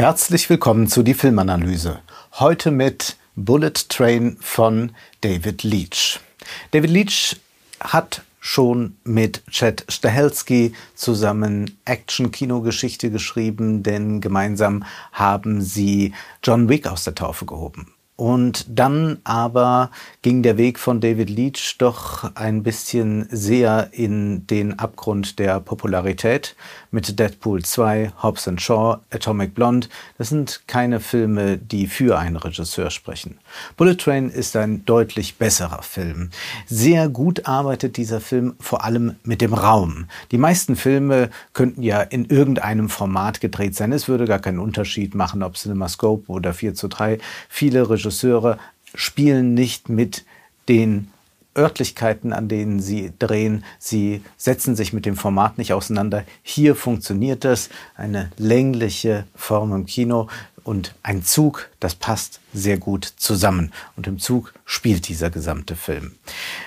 Herzlich willkommen zu die Filmanalyse. Heute mit Bullet Train von David Leach. David Leach hat schon mit Chad Stahelski zusammen Action-Kinogeschichte geschrieben, denn gemeinsam haben sie John Wick aus der Taufe gehoben. Und dann aber ging der Weg von David Leach doch ein bisschen sehr in den Abgrund der Popularität mit Deadpool 2, Hobbs Shaw, Atomic Blonde. Das sind keine Filme, die für einen Regisseur sprechen. Bullet Train ist ein deutlich besserer Film. Sehr gut arbeitet dieser Film vor allem mit dem Raum. Die meisten Filme könnten ja in irgendeinem Format gedreht sein. Es würde gar keinen Unterschied machen, ob CinemaScope oder 4 zu 3. Viele Regisseure spielen nicht mit den Örtlichkeiten, an denen sie drehen. Sie setzen sich mit dem Format nicht auseinander. Hier funktioniert das. Eine längliche Form im Kino und ein Zug, das passt sehr gut zusammen. Und im Zug spielt dieser gesamte Film.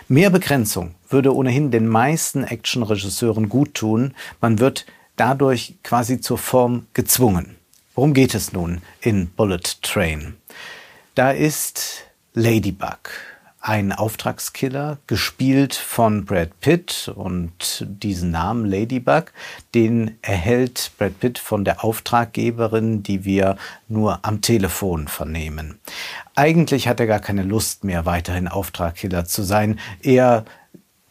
Mehr Begrenzung würde ohnehin den meisten Actionregisseuren gut tun. Man wird dadurch quasi zur Form gezwungen. Worum geht es nun in Bullet Train? Da ist Ladybug ein Auftragskiller, gespielt von Brad Pitt. Und diesen Namen Ladybug, den erhält Brad Pitt von der Auftraggeberin, die wir nur am Telefon vernehmen. Eigentlich hat er gar keine Lust mehr, weiterhin Auftragkiller zu sein. Er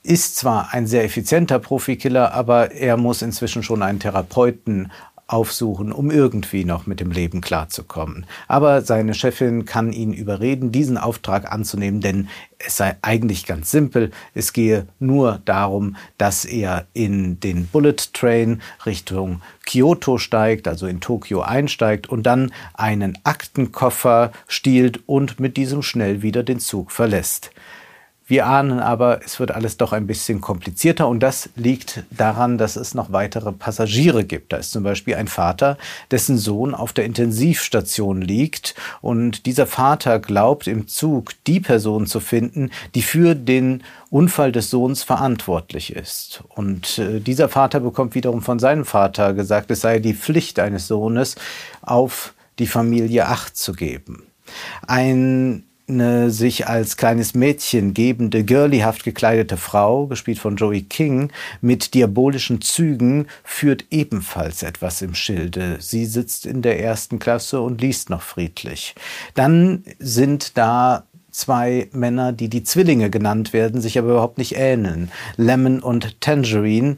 ist zwar ein sehr effizienter Profikiller, aber er muss inzwischen schon einen Therapeuten aufsuchen, um irgendwie noch mit dem Leben klarzukommen. Aber seine Chefin kann ihn überreden, diesen Auftrag anzunehmen, denn es sei eigentlich ganz simpel. Es gehe nur darum, dass er in den Bullet Train Richtung Kyoto steigt, also in Tokio einsteigt und dann einen Aktenkoffer stiehlt und mit diesem schnell wieder den Zug verlässt. Wir ahnen aber, es wird alles doch ein bisschen komplizierter und das liegt daran, dass es noch weitere Passagiere gibt. Da ist zum Beispiel ein Vater, dessen Sohn auf der Intensivstation liegt und dieser Vater glaubt im Zug die Person zu finden, die für den Unfall des Sohns verantwortlich ist. Und äh, dieser Vater bekommt wiederum von seinem Vater gesagt, es sei die Pflicht eines Sohnes, auf die Familie Acht zu geben. Ein eine sich als kleines Mädchen gebende, girlyhaft gekleidete Frau, gespielt von Joey King, mit diabolischen Zügen, führt ebenfalls etwas im Schilde. Sie sitzt in der ersten Klasse und liest noch friedlich. Dann sind da zwei Männer, die die Zwillinge genannt werden, sich aber überhaupt nicht ähneln. Lemon und Tangerine,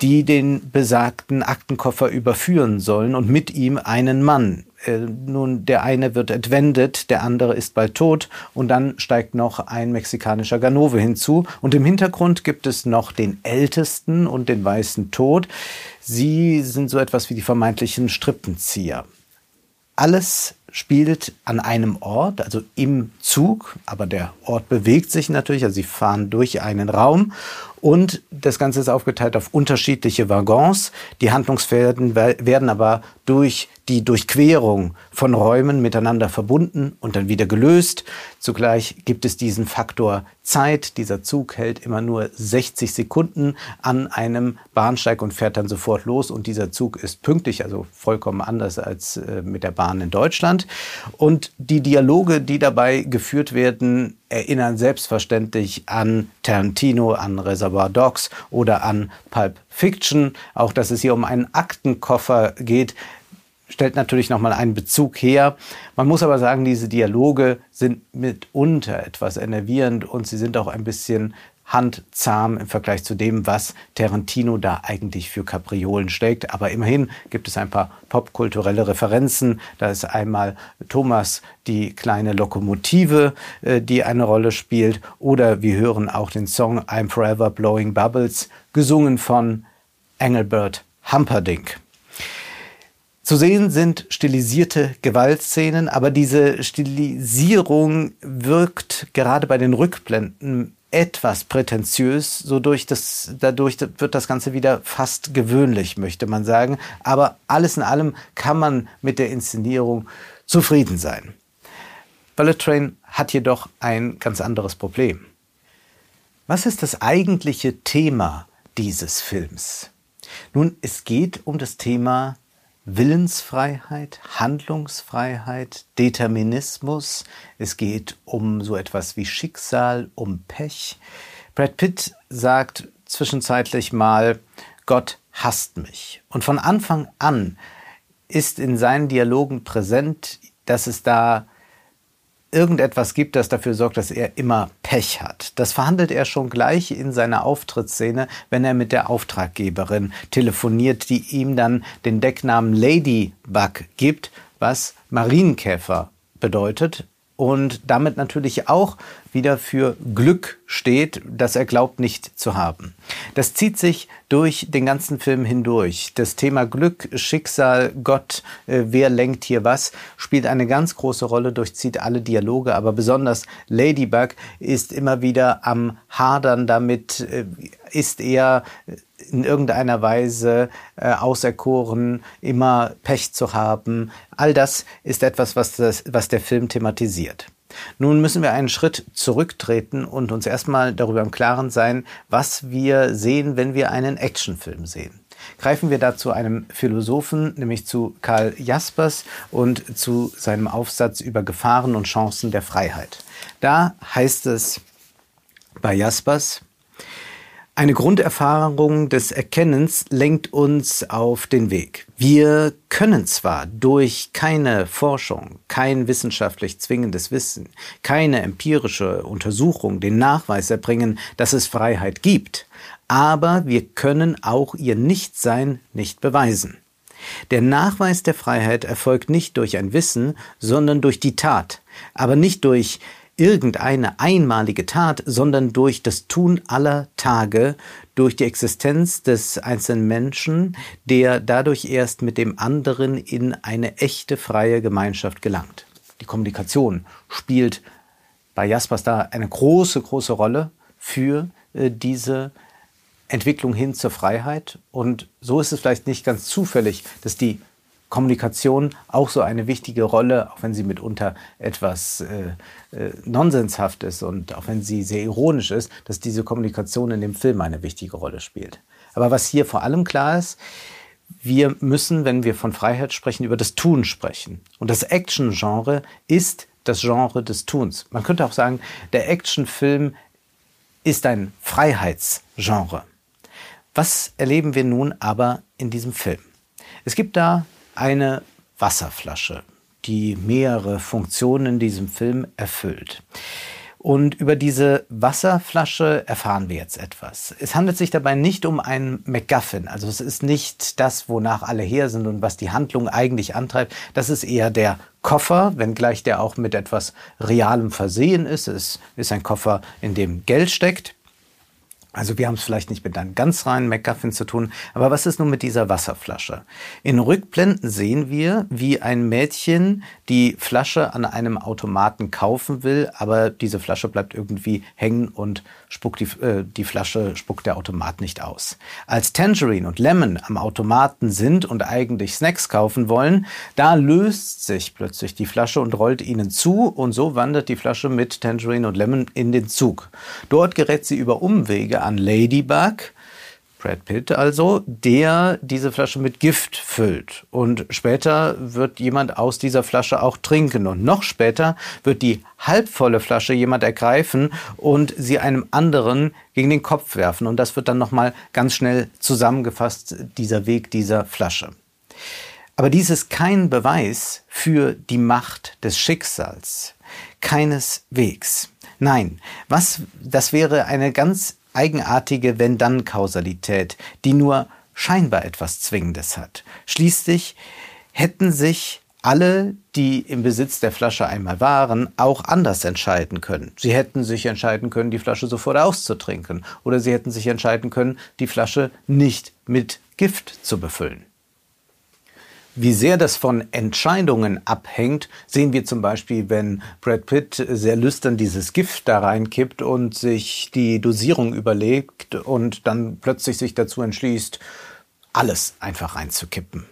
die den besagten Aktenkoffer überführen sollen und mit ihm einen Mann. Äh, nun, der eine wird entwendet, der andere ist bald tot und dann steigt noch ein mexikanischer Ganove hinzu. Und im Hintergrund gibt es noch den Ältesten und den Weißen Tod. Sie sind so etwas wie die vermeintlichen Strippenzieher. Alles spielt an einem Ort, also im Zug, aber der Ort bewegt sich natürlich, also sie fahren durch einen Raum und das Ganze ist aufgeteilt auf unterschiedliche Waggons. Die Handlungsfelder werden aber durch die Durchquerung von Räumen miteinander verbunden und dann wieder gelöst. Zugleich gibt es diesen Faktor Zeit. Dieser Zug hält immer nur 60 Sekunden an einem Bahnsteig und fährt dann sofort los. Und dieser Zug ist pünktlich, also vollkommen anders als äh, mit der Bahn in Deutschland. Und die Dialoge, die dabei geführt werden, erinnern selbstverständlich an Tarantino, an Reservoir Dogs oder an Pulp Fiction. Auch dass es hier um einen Aktenkoffer geht, stellt natürlich nochmal einen Bezug her. Man muss aber sagen, diese Dialoge sind mitunter etwas enervierend und sie sind auch ein bisschen handzahm im Vergleich zu dem, was Tarantino da eigentlich für Kapriolen steckt. Aber immerhin gibt es ein paar popkulturelle Referenzen. Da ist einmal Thomas, die kleine Lokomotive, äh, die eine Rolle spielt. Oder wir hören auch den Song I'm Forever Blowing Bubbles, gesungen von Engelbert Humperdinck. Zu sehen sind stilisierte Gewaltszenen, aber diese Stilisierung wirkt gerade bei den Rückblenden etwas prätentiös, so durch das, dadurch wird das Ganze wieder fast gewöhnlich, möchte man sagen. Aber alles in allem kann man mit der Inszenierung zufrieden sein. Bullet Train hat jedoch ein ganz anderes Problem. Was ist das eigentliche Thema dieses Films? Nun, es geht um das Thema Willensfreiheit, Handlungsfreiheit, Determinismus. Es geht um so etwas wie Schicksal, um Pech. Brad Pitt sagt zwischenzeitlich mal, Gott hasst mich. Und von Anfang an ist in seinen Dialogen präsent, dass es da irgendetwas gibt, das dafür sorgt, dass er immer Pech hat. Das verhandelt er schon gleich in seiner Auftrittsszene, wenn er mit der Auftraggeberin telefoniert, die ihm dann den Decknamen Ladybug gibt, was Marienkäfer bedeutet und damit natürlich auch wieder für Glück steht, das er glaubt nicht zu haben. Das zieht sich durch den ganzen Film hindurch. Das Thema Glück, Schicksal, Gott, äh, wer lenkt hier was, spielt eine ganz große Rolle, durchzieht alle Dialoge, aber besonders Ladybug ist immer wieder am Hadern damit, äh, ist er in irgendeiner Weise äh, auserkoren, immer Pech zu haben. All das ist etwas, was, das, was der Film thematisiert. Nun müssen wir einen Schritt zurücktreten und uns erstmal darüber im Klaren sein, was wir sehen, wenn wir einen Actionfilm sehen. Greifen wir da zu einem Philosophen, nämlich zu Karl Jaspers und zu seinem Aufsatz über Gefahren und Chancen der Freiheit. Da heißt es bei Jaspers, eine Grunderfahrung des Erkennens lenkt uns auf den Weg. Wir können zwar durch keine Forschung, kein wissenschaftlich zwingendes Wissen, keine empirische Untersuchung den Nachweis erbringen, dass es Freiheit gibt, aber wir können auch ihr Nichtsein nicht beweisen. Der Nachweis der Freiheit erfolgt nicht durch ein Wissen, sondern durch die Tat, aber nicht durch irgendeine einmalige Tat, sondern durch das Tun aller Tage, durch die Existenz des einzelnen Menschen, der dadurch erst mit dem anderen in eine echte freie Gemeinschaft gelangt. Die Kommunikation spielt bei Jaspers da eine große, große Rolle für äh, diese Entwicklung hin zur Freiheit. Und so ist es vielleicht nicht ganz zufällig, dass die Kommunikation auch so eine wichtige Rolle, auch wenn sie mitunter etwas äh, äh, nonsenshaft ist und auch wenn sie sehr ironisch ist, dass diese Kommunikation in dem Film eine wichtige Rolle spielt. Aber was hier vor allem klar ist, wir müssen, wenn wir von Freiheit sprechen, über das Tun sprechen. Und das Action-Genre ist das Genre des Tuns. Man könnte auch sagen, der Actionfilm ist ein Freiheitsgenre. Was erleben wir nun aber in diesem Film? Es gibt da eine Wasserflasche, die mehrere Funktionen in diesem Film erfüllt. Und über diese Wasserflasche erfahren wir jetzt etwas. Es handelt sich dabei nicht um einen MacGuffin. Also es ist nicht das, wonach alle her sind und was die Handlung eigentlich antreibt. Das ist eher der Koffer, wenngleich der auch mit etwas Realem versehen ist. Es ist ein Koffer, in dem Geld steckt. Also wir haben es vielleicht nicht mit einem ganz reinen MacGuffin zu tun, aber was ist nun mit dieser Wasserflasche? In Rückblenden sehen wir, wie ein Mädchen die Flasche an einem Automaten kaufen will, aber diese Flasche bleibt irgendwie hängen und spuckt die, äh, die Flasche spuckt der Automat nicht aus. Als Tangerine und Lemon am Automaten sind und eigentlich Snacks kaufen wollen, da löst sich plötzlich die Flasche und rollt ihnen zu und so wandert die Flasche mit Tangerine und Lemon in den Zug. Dort gerät sie über Umwege an Ladybug, Brad Pitt also, der diese Flasche mit Gift füllt. Und später wird jemand aus dieser Flasche auch trinken. Und noch später wird die halbvolle Flasche jemand ergreifen und sie einem anderen gegen den Kopf werfen. Und das wird dann nochmal ganz schnell zusammengefasst, dieser Weg dieser Flasche. Aber dies ist kein Beweis für die Macht des Schicksals. Keineswegs. Nein, was, das wäre eine ganz eigenartige Wenn-Dann-Kausalität, die nur scheinbar etwas Zwingendes hat. Schließlich hätten sich alle, die im Besitz der Flasche einmal waren, auch anders entscheiden können. Sie hätten sich entscheiden können, die Flasche sofort auszutrinken. Oder sie hätten sich entscheiden können, die Flasche nicht mit Gift zu befüllen. Wie sehr das von Entscheidungen abhängt, sehen wir zum Beispiel, wenn Brad Pitt sehr lüstern dieses Gift da reinkippt und sich die Dosierung überlegt und dann plötzlich sich dazu entschließt, alles einfach reinzukippen.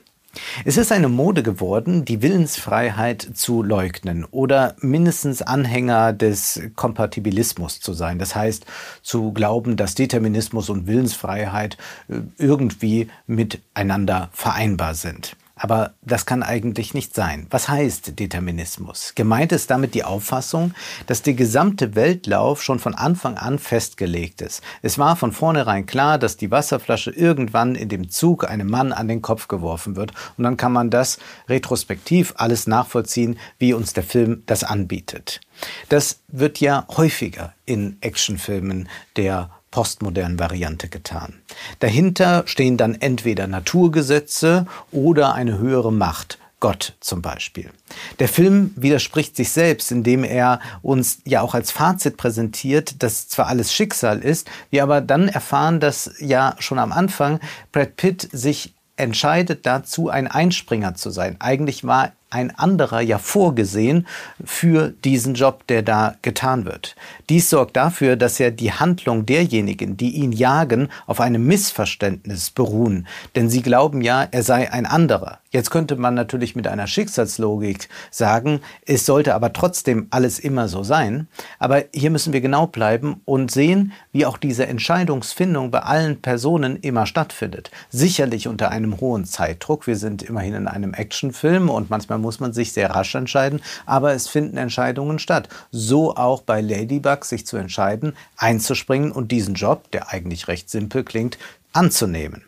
Es ist eine Mode geworden, die Willensfreiheit zu leugnen oder mindestens Anhänger des Kompatibilismus zu sein. Das heißt, zu glauben, dass Determinismus und Willensfreiheit äh, irgendwie miteinander vereinbar sind. Aber das kann eigentlich nicht sein. Was heißt Determinismus? Gemeint ist damit die Auffassung, dass der gesamte Weltlauf schon von Anfang an festgelegt ist. Es war von vornherein klar, dass die Wasserflasche irgendwann in dem Zug einem Mann an den Kopf geworfen wird. Und dann kann man das retrospektiv alles nachvollziehen, wie uns der Film das anbietet. Das wird ja häufiger in Actionfilmen der postmodernen Variante getan. Dahinter stehen dann entweder Naturgesetze oder eine höhere Macht. Gott zum Beispiel. Der Film widerspricht sich selbst, indem er uns ja auch als Fazit präsentiert, dass zwar alles Schicksal ist, wir aber dann erfahren, dass ja schon am Anfang Brad Pitt sich entscheidet dazu, ein Einspringer zu sein. Eigentlich war ein anderer ja vorgesehen für diesen Job, der da getan wird. Dies sorgt dafür, dass ja die Handlung derjenigen, die ihn jagen, auf einem Missverständnis beruhen. Denn sie glauben ja, er sei ein anderer. Jetzt könnte man natürlich mit einer Schicksalslogik sagen, es sollte aber trotzdem alles immer so sein. Aber hier müssen wir genau bleiben und sehen, wie auch diese Entscheidungsfindung bei allen Personen immer stattfindet. Sicherlich unter einem hohen Zeitdruck. Wir sind immerhin in einem Actionfilm und manchmal muss man sich sehr rasch entscheiden, aber es finden Entscheidungen statt. So auch bei Ladybug sich zu entscheiden, einzuspringen und diesen Job, der eigentlich recht simpel klingt, anzunehmen.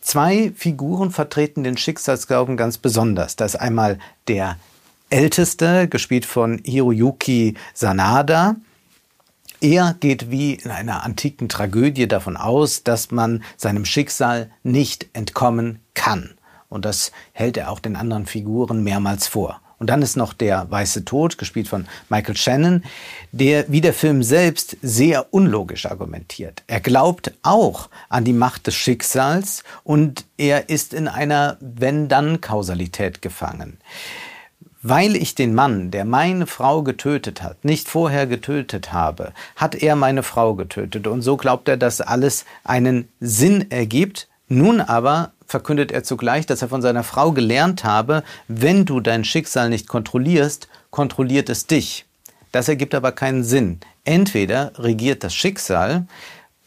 Zwei Figuren vertreten den Schicksalsglauben ganz besonders. Das ist einmal der Älteste, gespielt von Hiroyuki Sanada. Er geht wie in einer antiken Tragödie davon aus, dass man seinem Schicksal nicht entkommen kann. Und das hält er auch den anderen Figuren mehrmals vor. Und dann ist noch der Weiße Tod, gespielt von Michael Shannon, der wie der Film selbst sehr unlogisch argumentiert. Er glaubt auch an die Macht des Schicksals und er ist in einer Wenn-Dann-Kausalität gefangen. Weil ich den Mann, der meine Frau getötet hat, nicht vorher getötet habe, hat er meine Frau getötet. Und so glaubt er, dass alles einen Sinn ergibt. Nun aber verkündet er zugleich, dass er von seiner Frau gelernt habe, wenn du dein Schicksal nicht kontrollierst, kontrolliert es dich. Das ergibt aber keinen Sinn. Entweder regiert das Schicksal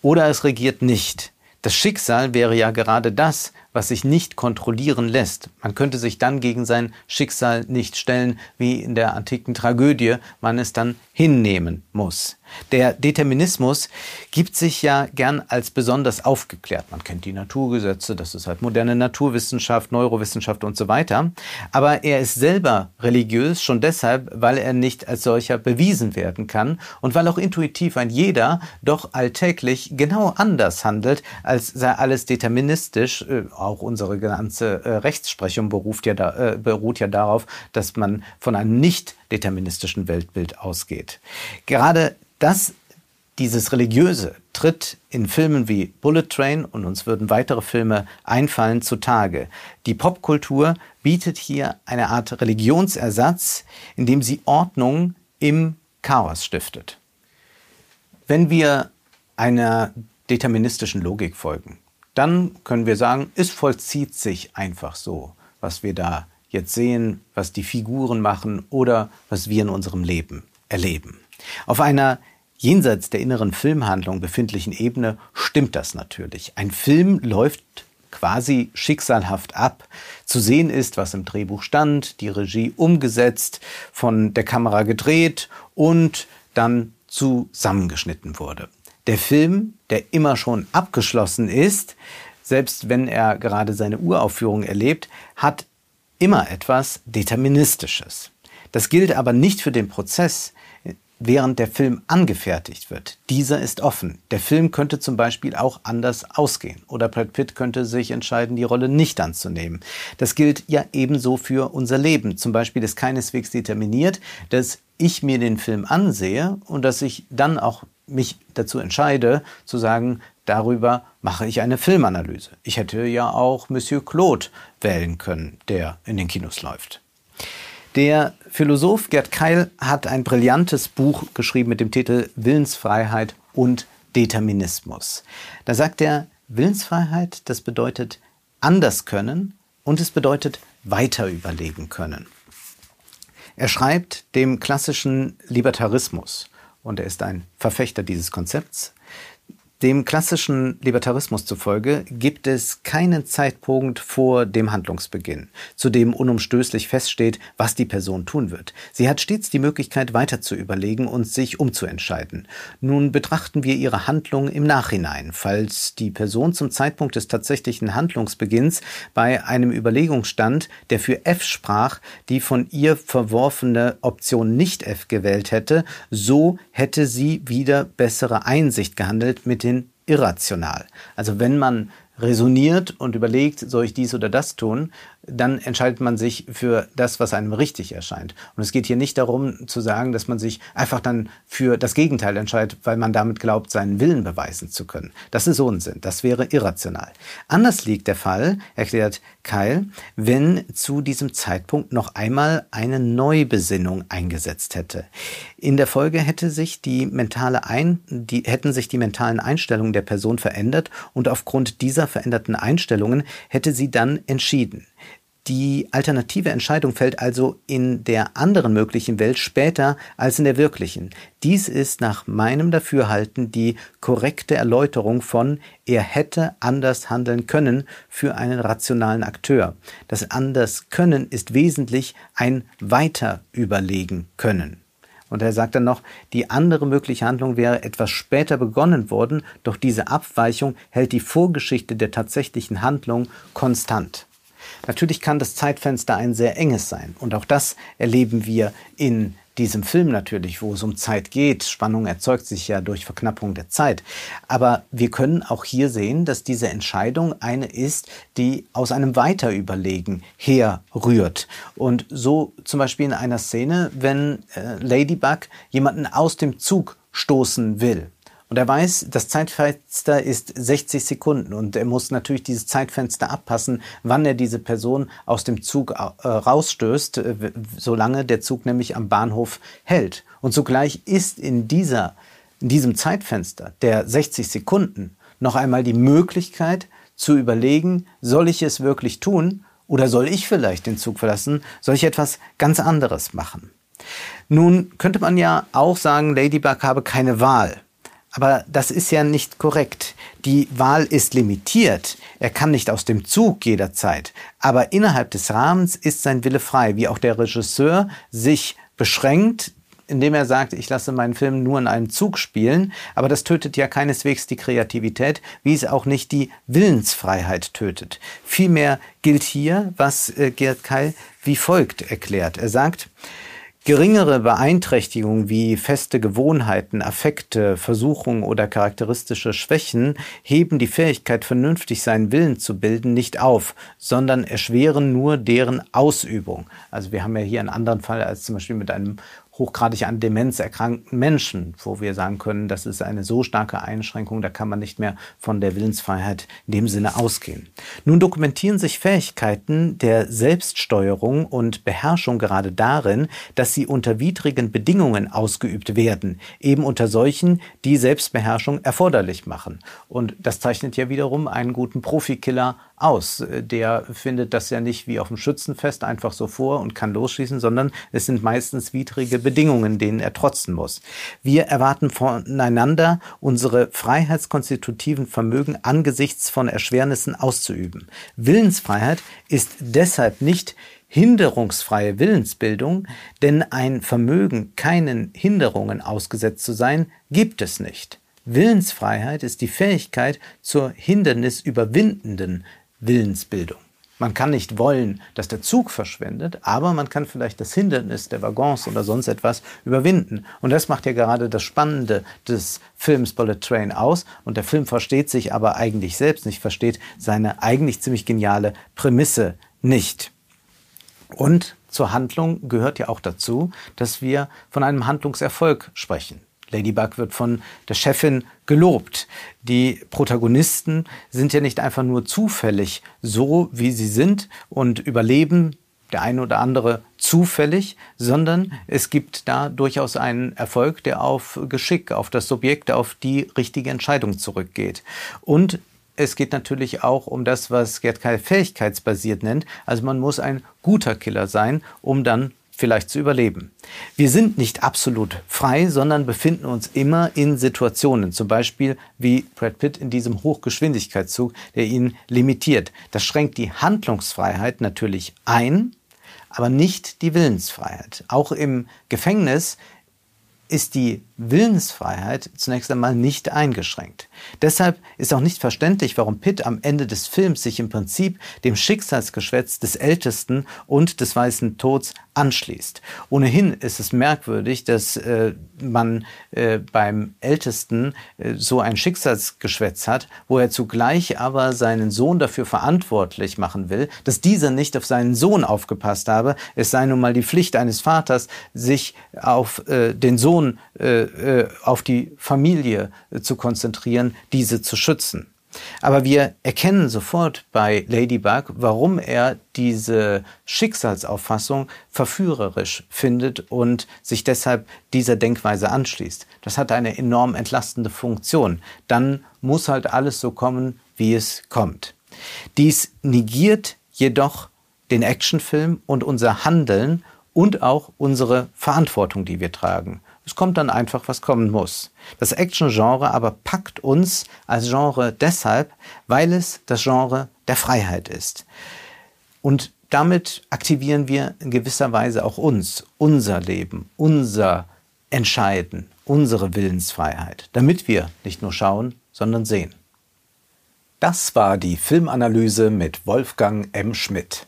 oder es regiert nicht. Das Schicksal wäre ja gerade das, was sich nicht kontrollieren lässt. Man könnte sich dann gegen sein Schicksal nicht stellen, wie in der antiken Tragödie man es dann hinnehmen muss. Der Determinismus gibt sich ja gern als besonders aufgeklärt. Man kennt die Naturgesetze, das ist halt moderne Naturwissenschaft, Neurowissenschaft und so weiter. Aber er ist selber religiös schon deshalb, weil er nicht als solcher bewiesen werden kann und weil auch intuitiv ein jeder doch alltäglich genau anders handelt, als sei alles deterministisch. Äh, auch unsere ganze äh, Rechtsprechung beruft ja da, äh, beruht ja darauf, dass man von einem nicht deterministischen Weltbild ausgeht. Gerade das, dieses Religiöse tritt in Filmen wie Bullet Train und uns würden weitere Filme einfallen zutage. Die Popkultur bietet hier eine Art Religionsersatz, indem sie Ordnung im Chaos stiftet. Wenn wir einer deterministischen Logik folgen, dann können wir sagen, es vollzieht sich einfach so, was wir da jetzt sehen, was die Figuren machen oder was wir in unserem Leben erleben. Auf einer jenseits der inneren Filmhandlung befindlichen Ebene stimmt das natürlich. Ein Film läuft quasi schicksalhaft ab. Zu sehen ist, was im Drehbuch stand, die Regie umgesetzt, von der Kamera gedreht und dann zusammengeschnitten wurde. Der Film, der immer schon abgeschlossen ist, selbst wenn er gerade seine Uraufführung erlebt, hat immer etwas Deterministisches. Das gilt aber nicht für den Prozess, während der Film angefertigt wird. Dieser ist offen. Der Film könnte zum Beispiel auch anders ausgehen. Oder Brad Pitt könnte sich entscheiden, die Rolle nicht anzunehmen. Das gilt ja ebenso für unser Leben. Zum Beispiel ist keineswegs determiniert, dass ich mir den Film ansehe und dass ich dann auch mich dazu entscheide, zu sagen, darüber mache ich eine Filmanalyse. Ich hätte ja auch Monsieur Claude wählen können, der in den Kinos läuft. Der Philosoph Gerd Keil hat ein brillantes Buch geschrieben mit dem Titel Willensfreiheit und Determinismus. Da sagt er, Willensfreiheit, das bedeutet anders können und es bedeutet weiter überlegen können. Er schreibt dem klassischen Libertarismus, und er ist ein Verfechter dieses Konzepts, Dem klassischen Libertarismus zufolge gibt es keinen Zeitpunkt vor dem Handlungsbeginn, zu dem unumstößlich feststeht, was die Person tun wird. Sie hat stets die Möglichkeit, weiter zu überlegen und sich umzuentscheiden. Nun betrachten wir ihre Handlung im Nachhinein, falls die Person zum Zeitpunkt des tatsächlichen Handlungsbeginns bei einem Überlegungsstand, der für F sprach, die von ihr verworfene Option nicht F gewählt hätte, so hätte sie wieder bessere Einsicht gehandelt mit den irrational. Also wenn man resoniert und überlegt, soll ich dies oder das tun, dann entscheidet man sich für das, was einem richtig erscheint. Und es geht hier nicht darum zu sagen, dass man sich einfach dann für das Gegenteil entscheidet, weil man damit glaubt, seinen Willen beweisen zu können. Das ist Unsinn. Das wäre irrational. Anders liegt der Fall, erklärt Keil, wenn zu diesem Zeitpunkt noch einmal eine Neubesinnung eingesetzt hätte. In der Folge hätte sich die mentale Ein die, hätten sich die mentalen Einstellungen der Person verändert und aufgrund dieser veränderten Einstellungen hätte sie dann entschieden. Die alternative Entscheidung fällt also in der anderen möglichen Welt später als in der wirklichen. Dies ist nach meinem Dafürhalten die korrekte Erläuterung von er hätte anders handeln können für einen rationalen Akteur. Das anders können ist wesentlich ein weiter überlegen können. Und er sagt dann noch, die andere mögliche Handlung wäre etwas später begonnen worden, doch diese Abweichung hält die Vorgeschichte der tatsächlichen Handlung konstant. Natürlich kann das Zeitfenster ein sehr enges sein. Und auch das erleben wir in diesem Film natürlich, wo es um Zeit geht. Spannung erzeugt sich ja durch Verknappung der Zeit. Aber wir können auch hier sehen, dass diese Entscheidung eine ist, die aus einem Weiterüberlegen herrührt. Und so zum Beispiel in einer Szene, wenn äh, Ladybug jemanden aus dem Zug stoßen will. Und er weiß, das Zeitfenster ist 60 Sekunden und er muss natürlich dieses Zeitfenster abpassen, wann er diese Person aus dem Zug äh, rausstößt, äh, solange der Zug nämlich am Bahnhof hält. Und zugleich ist in, dieser, in diesem Zeitfenster der 60 Sekunden noch einmal die Möglichkeit zu überlegen, soll ich es wirklich tun oder soll ich vielleicht den Zug verlassen, soll ich etwas ganz anderes machen. Nun könnte man ja auch sagen, Ladybug habe keine Wahl. Aber das ist ja nicht korrekt. Die Wahl ist limitiert. Er kann nicht aus dem Zug jederzeit. Aber innerhalb des Rahmens ist sein Wille frei, wie auch der Regisseur sich beschränkt, indem er sagt, ich lasse meinen Film nur in einem Zug spielen. Aber das tötet ja keineswegs die Kreativität, wie es auch nicht die Willensfreiheit tötet. Vielmehr gilt hier, was äh, Gerd Keil wie folgt erklärt. Er sagt, Geringere Beeinträchtigungen wie feste Gewohnheiten, Affekte, Versuchungen oder charakteristische Schwächen heben die Fähigkeit, vernünftig seinen Willen zu bilden, nicht auf, sondern erschweren nur deren Ausübung. Also wir haben ja hier einen anderen Fall als zum Beispiel mit einem hochgradig an Demenz erkrankten Menschen, wo wir sagen können, das ist eine so starke Einschränkung, da kann man nicht mehr von der Willensfreiheit in dem Sinne ausgehen. Nun dokumentieren sich Fähigkeiten der Selbststeuerung und Beherrschung gerade darin, dass sie unter widrigen Bedingungen ausgeübt werden, eben unter solchen, die Selbstbeherrschung erforderlich machen. Und das zeichnet ja wiederum einen guten Profikiller aus. Der findet das ja nicht wie auf dem Schützenfest einfach so vor und kann losschießen, sondern es sind meistens widrige Bedingungen, denen er trotzen muss. Wir erwarten voneinander, unsere freiheitskonstitutiven Vermögen angesichts von Erschwernissen auszuüben. Willensfreiheit ist deshalb nicht hinderungsfreie Willensbildung, denn ein Vermögen, keinen Hinderungen ausgesetzt zu sein, gibt es nicht. Willensfreiheit ist die Fähigkeit zur hindernisüberwindenden Willensbildung. Man kann nicht wollen, dass der Zug verschwindet, aber man kann vielleicht das Hindernis der Waggons oder sonst etwas überwinden. Und das macht ja gerade das Spannende des Films Bullet Train aus. Und der Film versteht sich aber eigentlich selbst nicht, versteht seine eigentlich ziemlich geniale Prämisse nicht. Und zur Handlung gehört ja auch dazu, dass wir von einem Handlungserfolg sprechen. Ladybug wird von der Chefin gelobt. Die Protagonisten sind ja nicht einfach nur zufällig so, wie sie sind und überleben der eine oder andere zufällig, sondern es gibt da durchaus einen Erfolg, der auf Geschick, auf das Subjekt, auf die richtige Entscheidung zurückgeht. Und es geht natürlich auch um das, was Gerd Keil fähigkeitsbasiert nennt. Also man muss ein guter Killer sein, um dann vielleicht zu überleben. Wir sind nicht absolut frei, sondern befinden uns immer in Situationen, zum Beispiel wie Brad Pitt in diesem Hochgeschwindigkeitszug, der ihn limitiert. Das schränkt die Handlungsfreiheit natürlich ein, aber nicht die Willensfreiheit. Auch im Gefängnis ist die Willensfreiheit zunächst einmal nicht eingeschränkt. Deshalb ist auch nicht verständlich, warum Pitt am Ende des Films sich im Prinzip dem Schicksalsgeschwätz des Ältesten und des Weißen Tods anschließt. Ohnehin ist es merkwürdig, dass äh, man äh, beim Ältesten äh, so ein Schicksalsgeschwätz hat, wo er zugleich aber seinen Sohn dafür verantwortlich machen will, dass dieser nicht auf seinen Sohn aufgepasst habe. Es sei nun mal die Pflicht eines Vaters, sich auf äh, den Sohn äh, äh, auf die Familie äh, zu konzentrieren, diese zu schützen. Aber wir erkennen sofort bei Ladybug, warum er diese Schicksalsauffassung verführerisch findet und sich deshalb dieser Denkweise anschließt. Das hat eine enorm entlastende Funktion. Dann muss halt alles so kommen, wie es kommt. Dies negiert jedoch den Actionfilm und unser Handeln und auch unsere Verantwortung, die wir tragen. Es kommt dann einfach, was kommen muss. Das Action-Genre aber packt uns als Genre deshalb, weil es das Genre der Freiheit ist. Und damit aktivieren wir in gewisser Weise auch uns, unser Leben, unser Entscheiden, unsere Willensfreiheit, damit wir nicht nur schauen, sondern sehen. Das war die Filmanalyse mit Wolfgang M. Schmidt.